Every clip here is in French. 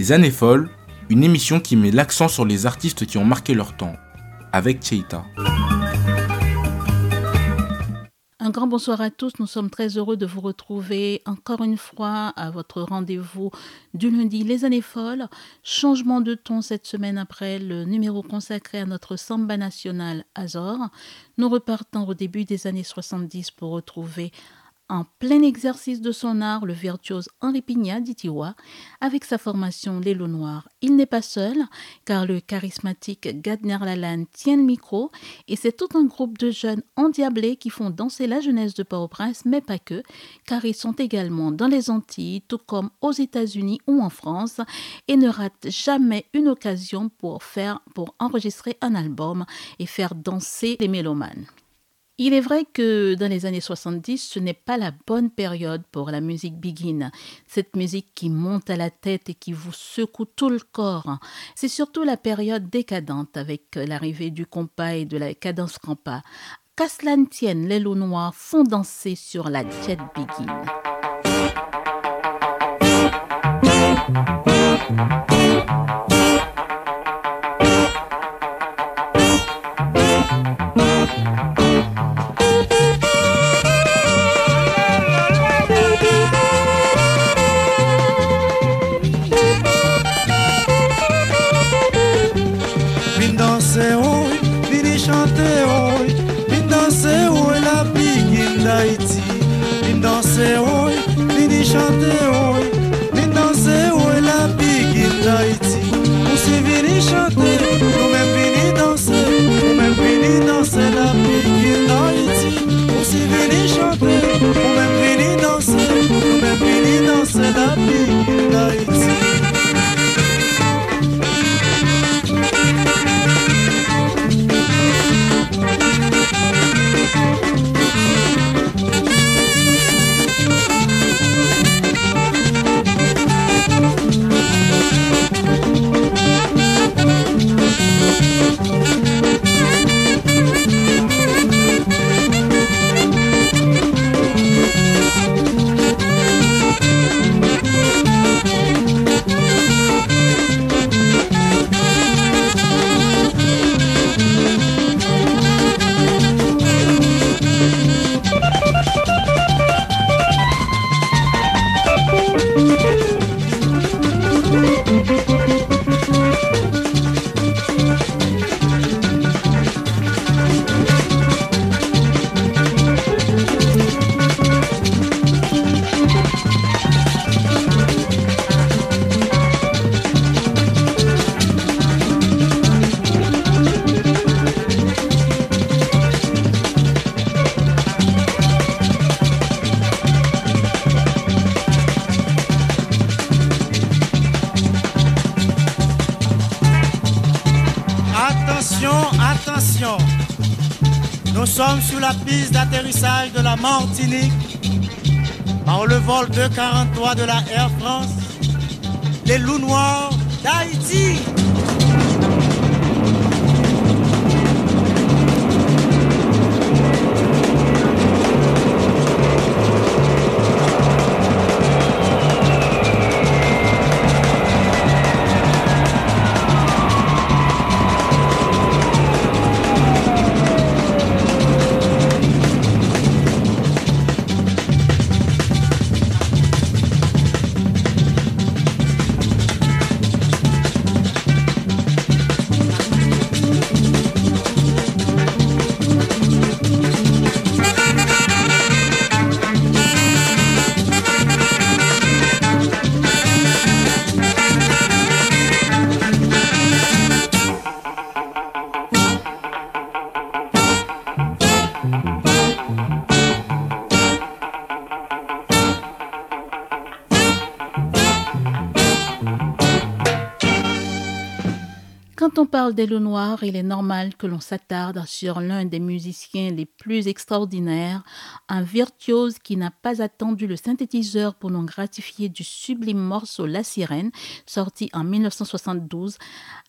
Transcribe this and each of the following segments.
Les années folles, une émission qui met l'accent sur les artistes qui ont marqué leur temps, avec Cheita. Un grand bonsoir à tous. Nous sommes très heureux de vous retrouver encore une fois à votre rendez-vous du lundi Les années folles. Changement de ton cette semaine après le numéro consacré à notre samba national Azor. Nous repartons au début des années 70 pour retrouver en plein exercice de son art, le virtuose Henri Pignat d'Itiwa, avec sa formation L'élo noir. Il n'est pas seul, car le charismatique Gadner Lalanne tient le micro, et c'est tout un groupe de jeunes endiablés qui font danser la jeunesse de Port-au-Prince, mais pas que, car ils sont également dans les Antilles, tout comme aux États-Unis ou en France, et ne ratent jamais une occasion pour faire, pour enregistrer un album et faire danser les mélomanes. Il est vrai que dans les années 70, ce n'est pas la bonne période pour la musique begin, cette musique qui monte à la tête et qui vous secoue tout le corps. C'est surtout la période décadente avec l'arrivée du compas et de la cadence campa. Qu'à cela tienne, les loups noirs font danser sur la jet begin. De la Martinique par le vol 243 de la Air France, les loups noirs d'Haïti. Parle des loups noirs, il est normal que l'on s'attarde sur l'un des musiciens les plus extraordinaires, un virtuose qui n'a pas attendu le synthétiseur pour nous gratifier du sublime morceau La Sirène, sorti en 1972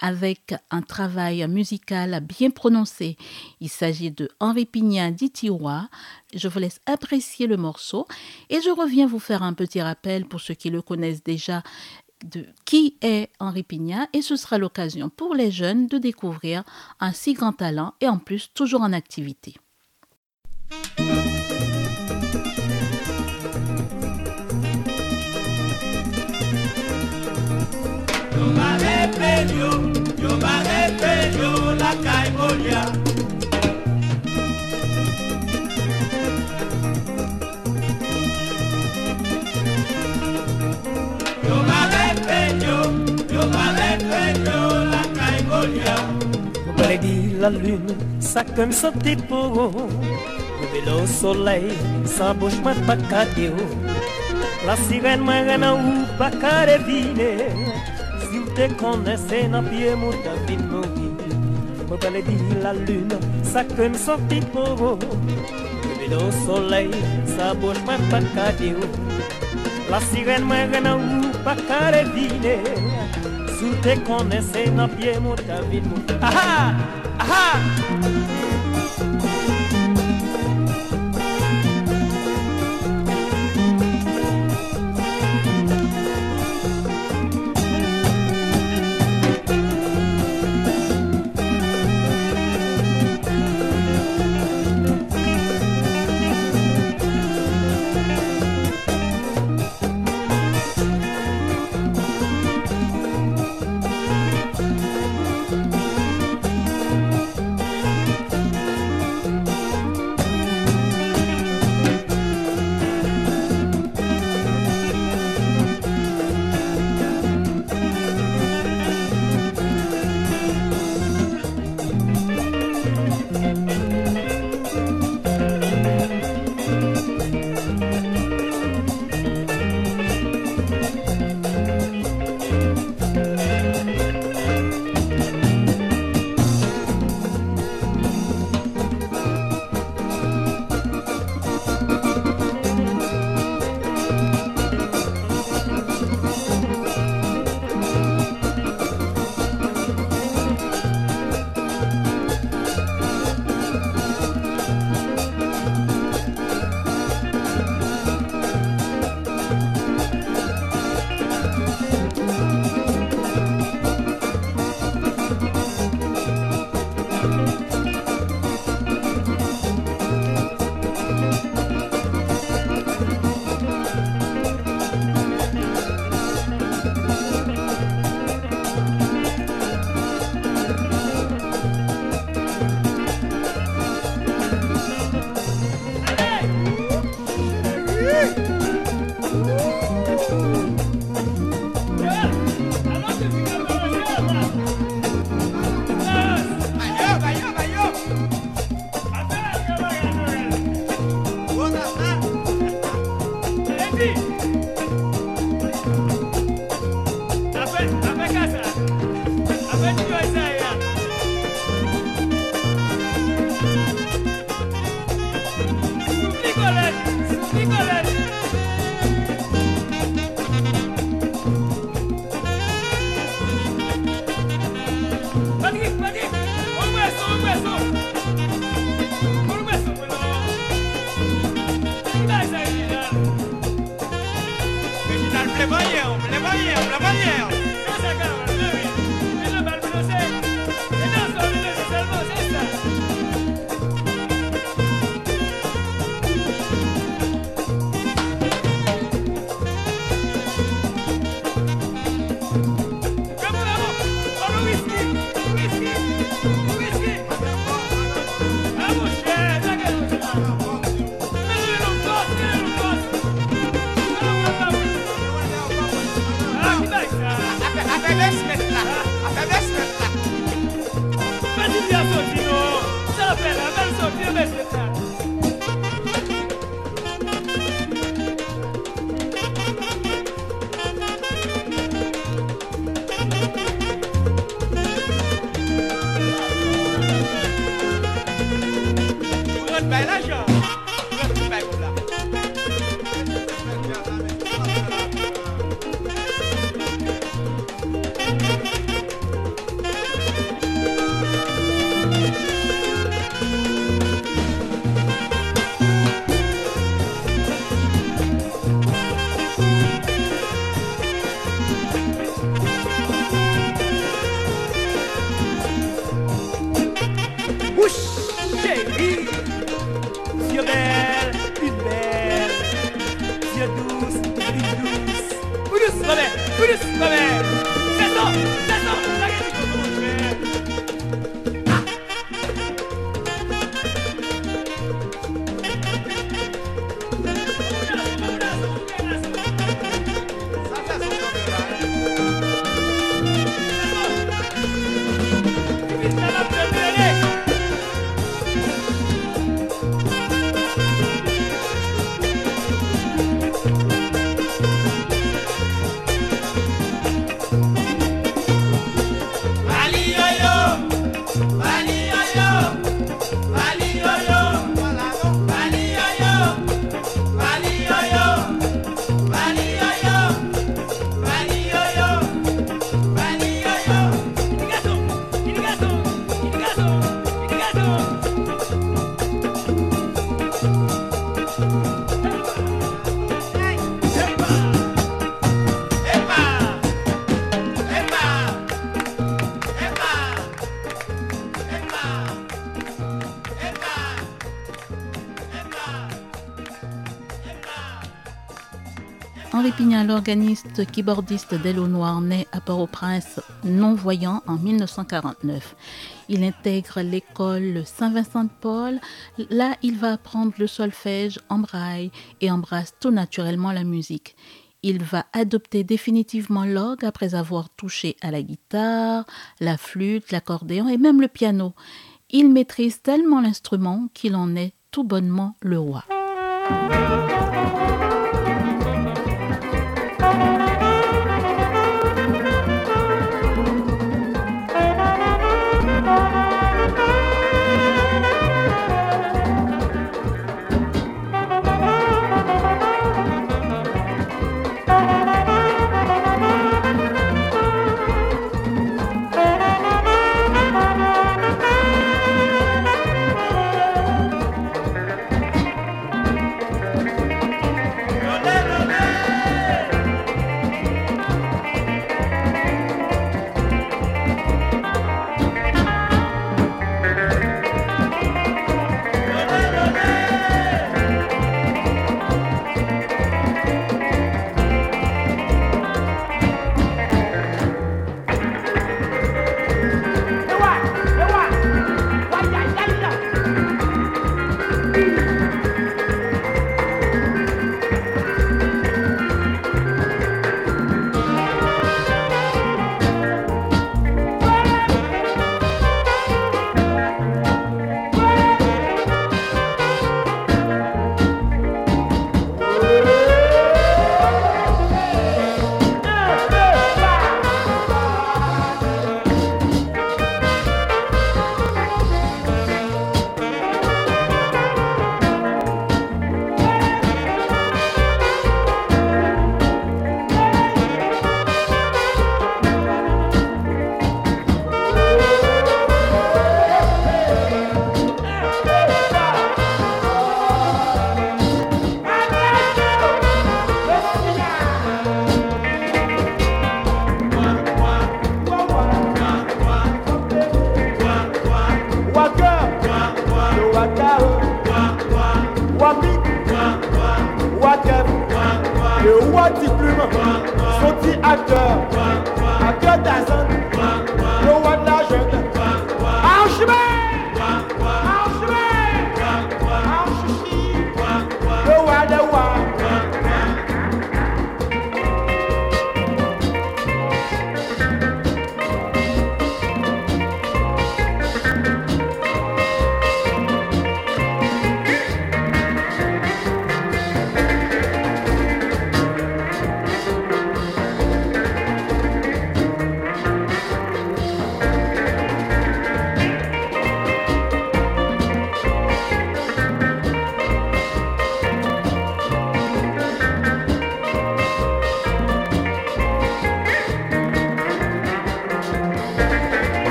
avec un travail musical bien prononcé. Il s'agit de Henri Pignat d'Itiwa. Je vous laisse apprécier le morceau et je reviens vous faire un petit rappel pour ceux qui le connaissent déjà de qui est Henri Pignat et ce sera l'occasion pour les jeunes de découvrir un si grand talent et en plus toujours en activité. La lune, ça comme son pour Le au soleil, sa bouche m'a pas La sirène m'a rien ou pas Si vous te connaissez, n'a pied mon tapis Me dit la lune, ça comme son pour Le au soleil, sa bouche m'a pas La sirène m'a rien ou pas te connaissez, n'a pied mon tapis Aha! Aha! L'organiste keyboardiste d'Elo Noir, né à Port-au-Prince, non-voyant en 1949. Il intègre l'école Saint-Vincent-de-Paul. Là, il va apprendre le solfège en braille et embrasse tout naturellement la musique. Il va adopter définitivement l'orgue après avoir touché à la guitare, la flûte, l'accordéon et même le piano. Il maîtrise tellement l'instrument qu'il en est tout bonnement le roi.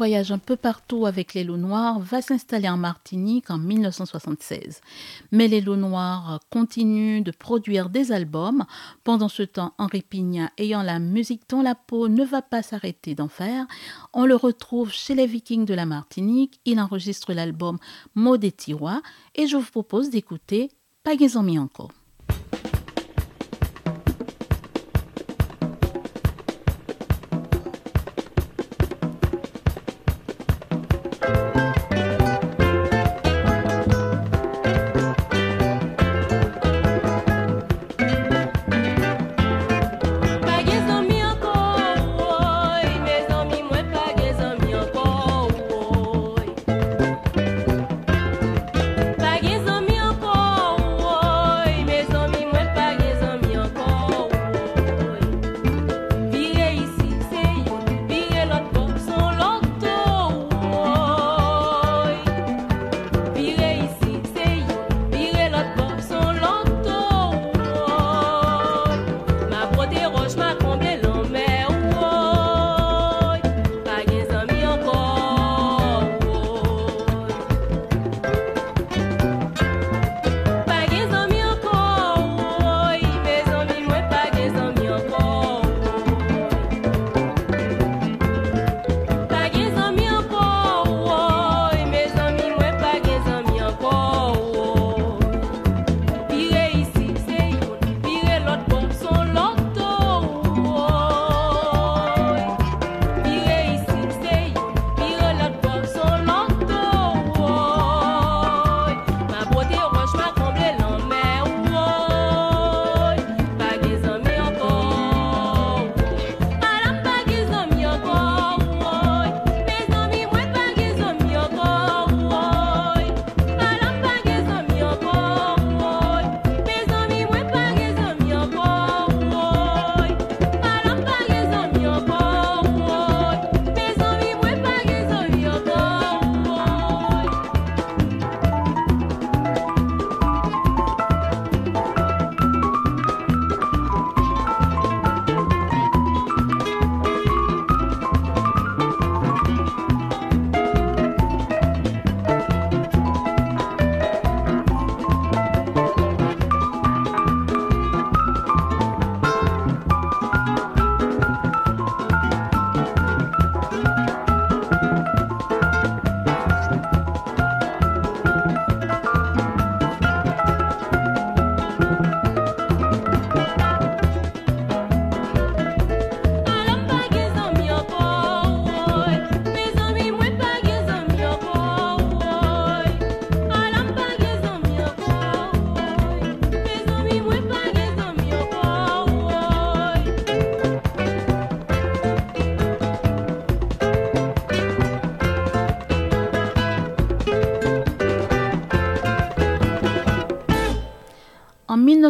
Voyage un peu partout avec les loups noirs, va s'installer en Martinique en 1976. Mais les loups noirs continuent de produire des albums. Pendant ce temps, Henri Pignat, ayant la musique dans la peau, ne va pas s'arrêter d'en faire. On le retrouve chez les Vikings de la Martinique. Il enregistre l'album Mot des Tiroirs et je vous propose d'écouter Pagaison encore.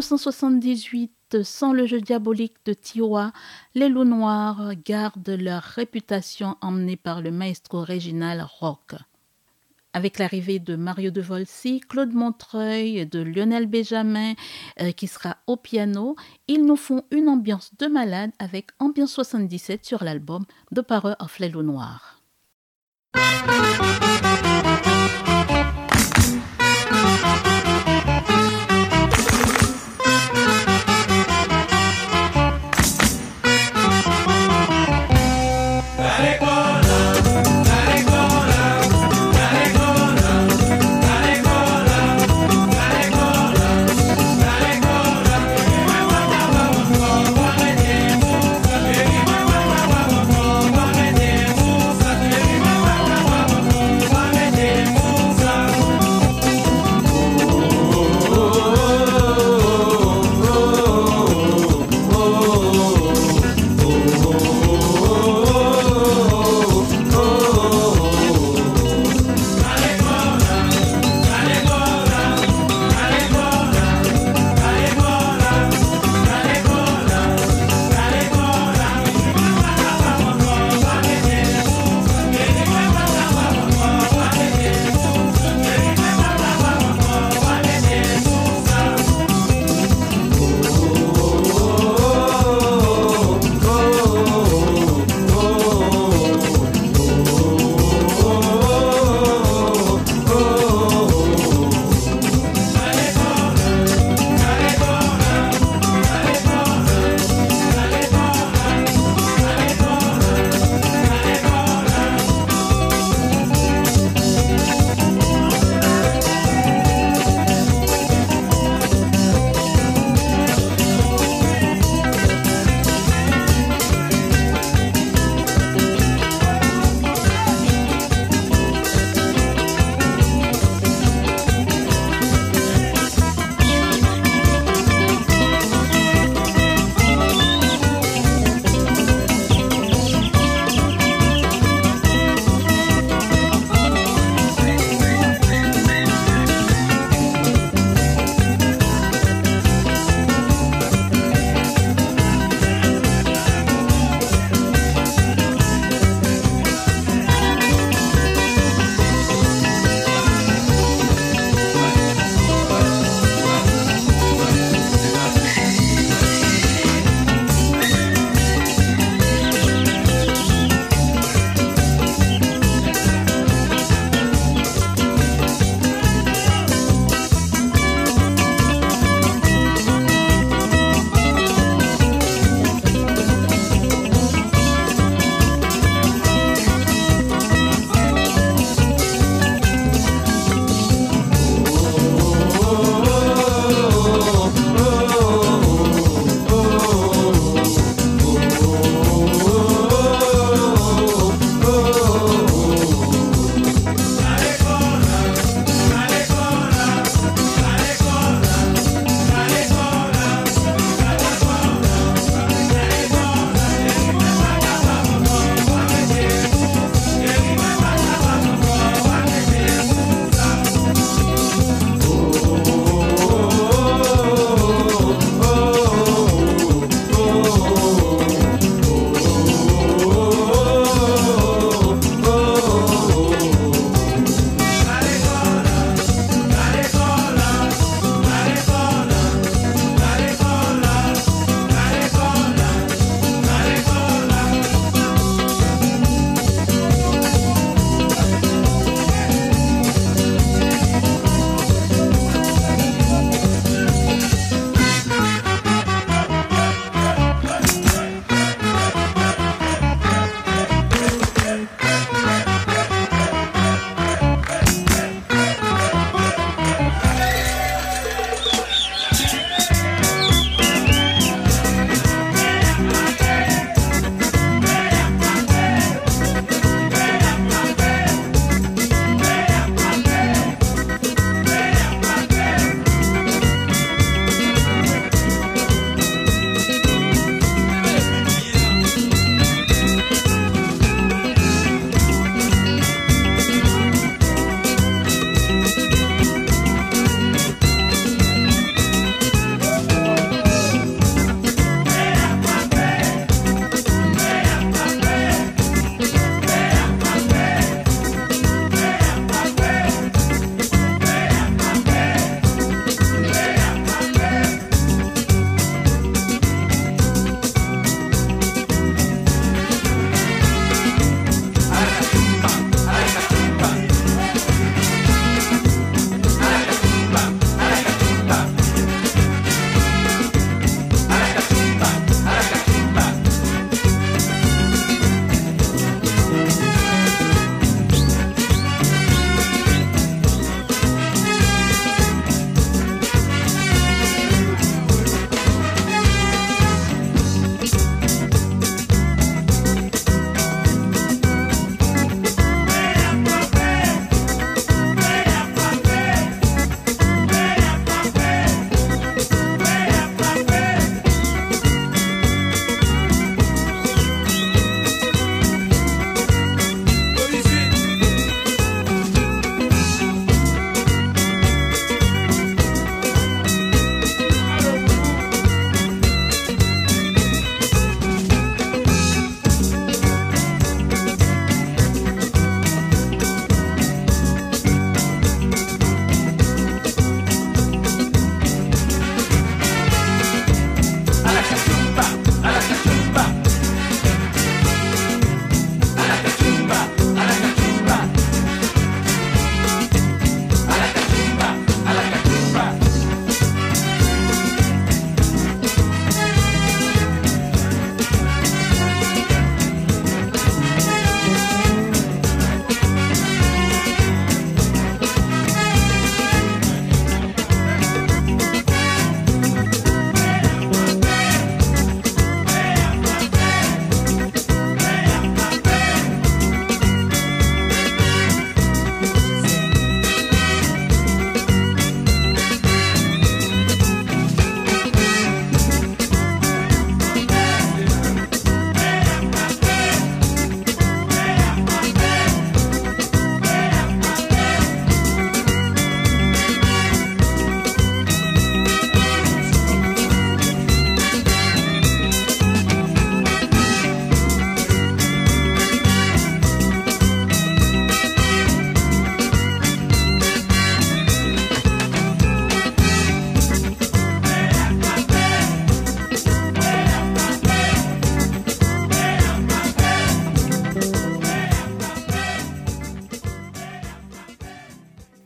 1978, sans le jeu diabolique de Tiwa, les loups noirs gardent leur réputation emmenée par le maestro régional rock. Avec l'arrivée de Mario de Volsi, Claude Montreuil et de Lionel Benjamin, euh, qui sera au piano, ils nous font une ambiance de malade avec Ambiance 77 sur l'album The Power of les loups noirs.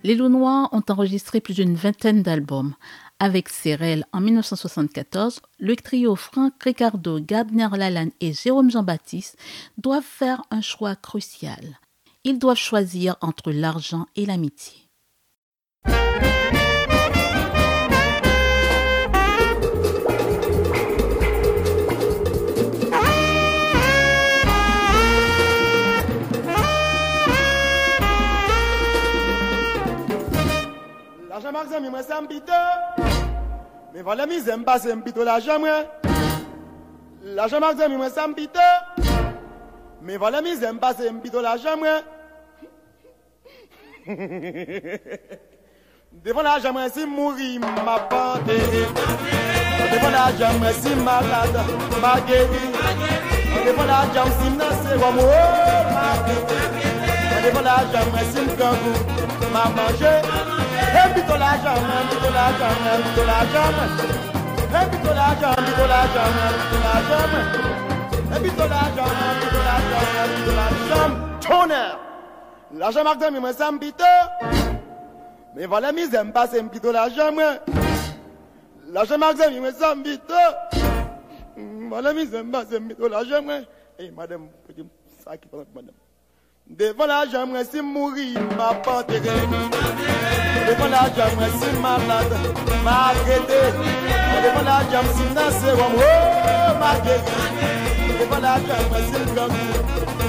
Les Loups Noirs ont enregistré plus d'une vingtaine d'albums. Avec Cérel en 1974, le trio Franck Ricardo, Gardner Lalanne et Jérôme Jean-Baptiste doivent faire un choix crucial. Ils doivent choisir entre l'argent et l'amitié. L'argent marque mi. Mais voilà mi j'aime pas c'est m'pito l'argent moi. L'argent marque mi moi ça m'pito. Mais voilà mi j'aime pas c'est m'pito l'argent moi. Devant l'argent moi si mourir m'a panté. Devant l'argent moi si malade m'a guéri. Devant l'argent si m'nassé comme oh m'a guéri. Devant l'argent moi si m'kangou m'a mangé. Embito la jam, embito la jam, embito la jam. Embito la jam, embito la la la. Mais voilà zem pas mbito la jam mwen. La jam ak demi mwen sa mbito. Voilà mi zem pas se mbito la jam mwen. Eh madame, madame. Devant la jambe, si mourir, m'a enterré. Devant la jambe, si malade, m'a regretté. Devant la jambe, si nassé, oh, m'a guéri. Devant la jambe, si le gang,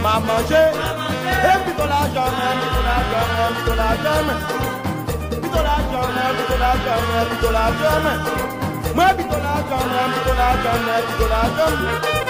m'a mangé. Et puis dans la jambe, puis dans la jambe, puis dans la jambe. Puis dans la jambe, puis dans la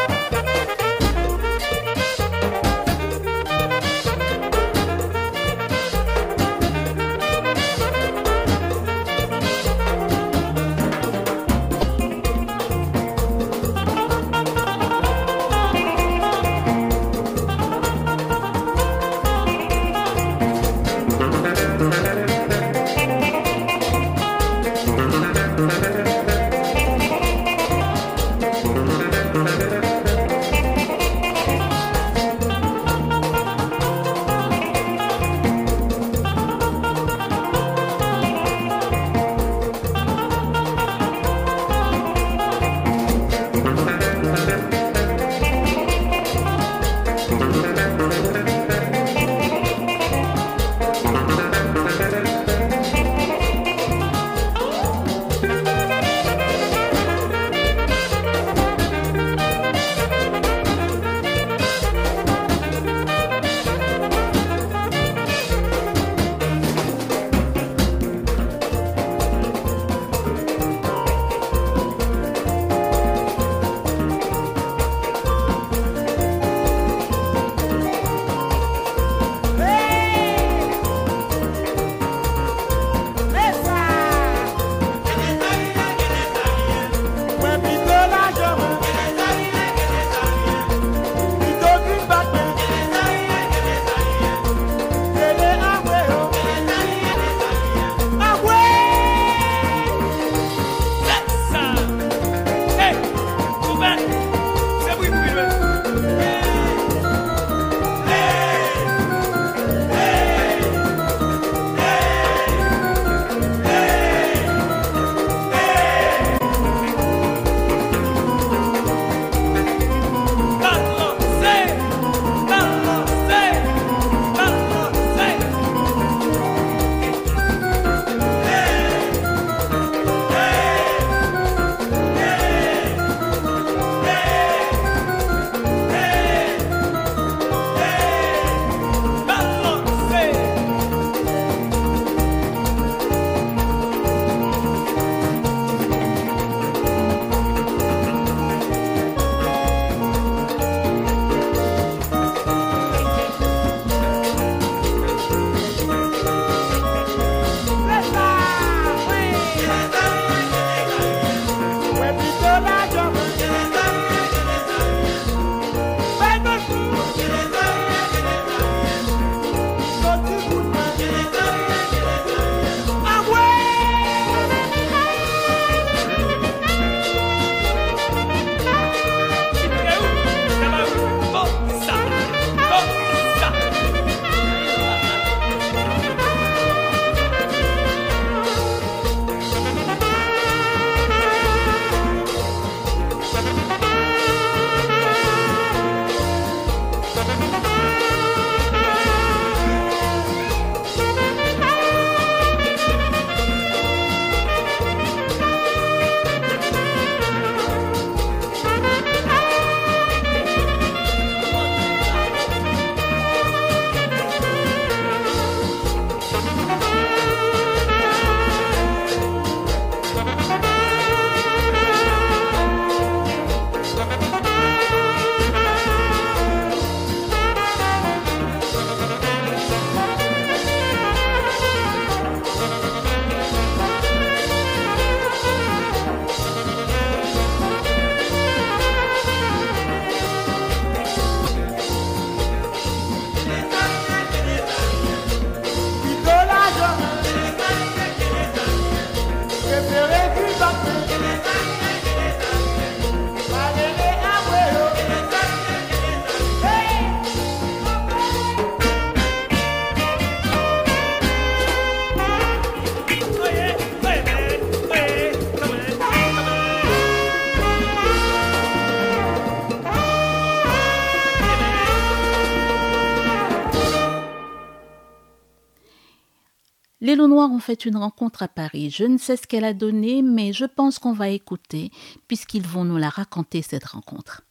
fait une rencontre à Paris. Je ne sais ce qu'elle a donné, mais je pense qu'on va écouter, puisqu'ils vont nous la raconter, cette rencontre.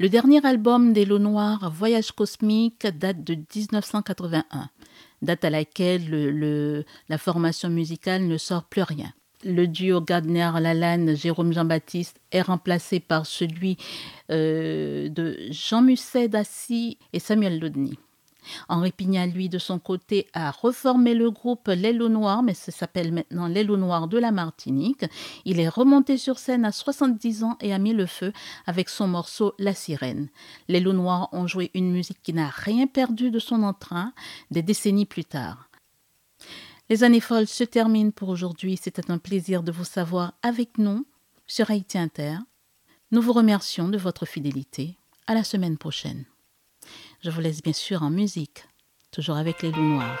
Le dernier album des Lots Noirs, Voyage cosmique, date de 1981, date à laquelle la formation musicale ne sort plus rien. Le duo Gardner-Lalanne, Jérôme Jean-Baptiste, est remplacé par celui euh, de Jean Musset d'Assy et Samuel Lodny. Henri Pignat, lui, de son côté, a reformé le groupe L'Elo Noir, mais ça s'appelle maintenant L'Elo Noir de la Martinique. Il est remonté sur scène à 70 ans et a mis le feu avec son morceau La Sirène. L'Elo Noir ont joué une musique qui n'a rien perdu de son entrain des décennies plus tard. Les années folles se terminent pour aujourd'hui. C'était un plaisir de vous savoir avec nous sur Haïti Inter. Nous vous remercions de votre fidélité. À la semaine prochaine. Je vous laisse bien sûr en musique, toujours avec les loups noirs.